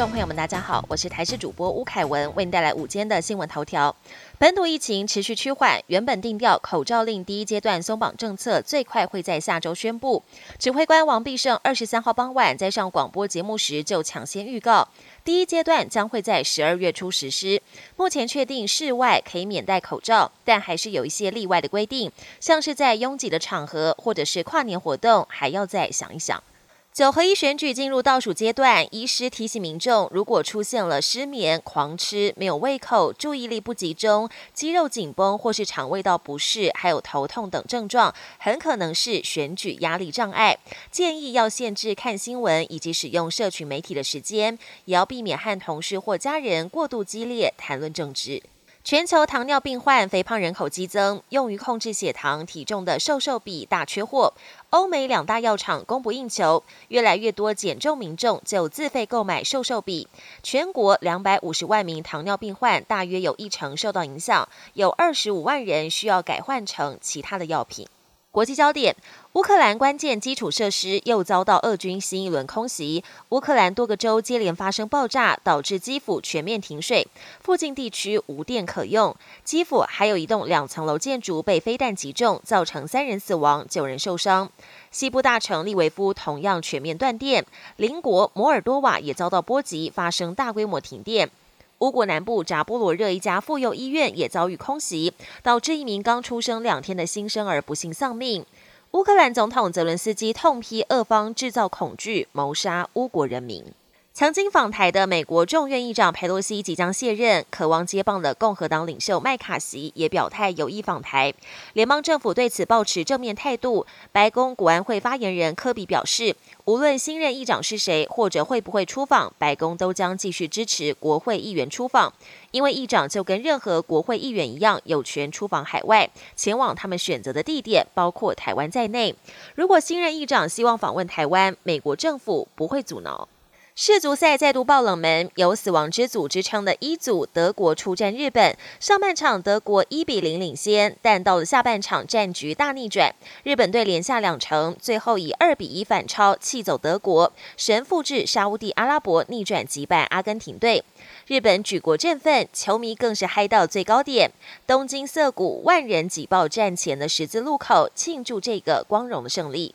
众朋友们，大家好，我是台视主播吴凯文，为您带来午间的新闻头条。本土疫情持续趋缓，原本定调口罩令第一阶段松绑政策最快会在下周宣布。指挥官王必胜二十三号傍晚在上广播节目时就抢先预告，第一阶段将会在十二月初实施。目前确定室外可以免戴口罩，但还是有一些例外的规定，像是在拥挤的场合或者是跨年活动，还要再想一想。九合一选举进入倒数阶段，医师提醒民众，如果出现了失眠、狂吃、没有胃口、注意力不集中、肌肉紧绷或是肠胃道不适，还有头痛等症状，很可能是选举压力障碍。建议要限制看新闻以及使用社群媒体的时间，也要避免和同事或家人过度激烈谈论政治。全球糖尿病患、肥胖人口激增，用于控制血糖、体重的瘦瘦笔大缺货。欧美两大药厂供不应求，越来越多减重民众就自费购买瘦瘦笔。全国两百五十万名糖尿病患，大约有一成受到影响，有二十五万人需要改换成其他的药品。国际焦点：乌克兰关键基础设施又遭到俄军新一轮空袭，乌克兰多个州接连发生爆炸，导致基辅全面停水，附近地区无电可用。基辅还有一栋两层楼建筑被飞弹击中，造成三人死亡、九人受伤。西部大城利维夫同样全面断电，邻国摩尔多瓦也遭到波及，发生大规模停电。乌国南部扎波罗热一家妇幼医院也遭遇空袭，导致一名刚出生两天的新生儿不幸丧命。乌克兰总统泽伦斯基痛批俄方制造恐惧，谋杀乌国人民。曾经访台的美国众院议长佩洛西即将卸任，渴望接棒的共和党领袖麦卡锡也表态有意访台。联邦政府对此保持正面态度。白宫国安会发言人科比表示，无论新任议长是谁，或者会不会出访，白宫都将继续支持国会议员出访，因为议长就跟任何国会议员一样，有权出访海外，前往他们选择的地点，包括台湾在内。如果新任议长希望访问台湾，美国政府不会阻挠。世足赛再度爆冷门，有“死亡之组”之称的一组德国出战日本。上半场德国一比零领先，但到了下半场战局大逆转，日本队连下两城，最后以二比一反超，气走德国，神复制沙乌地阿拉伯逆转击败阿根廷队。日本举国振奋，球迷更是嗨到最高点，东京涩谷万人挤爆战前的十字路口，庆祝这个光荣的胜利。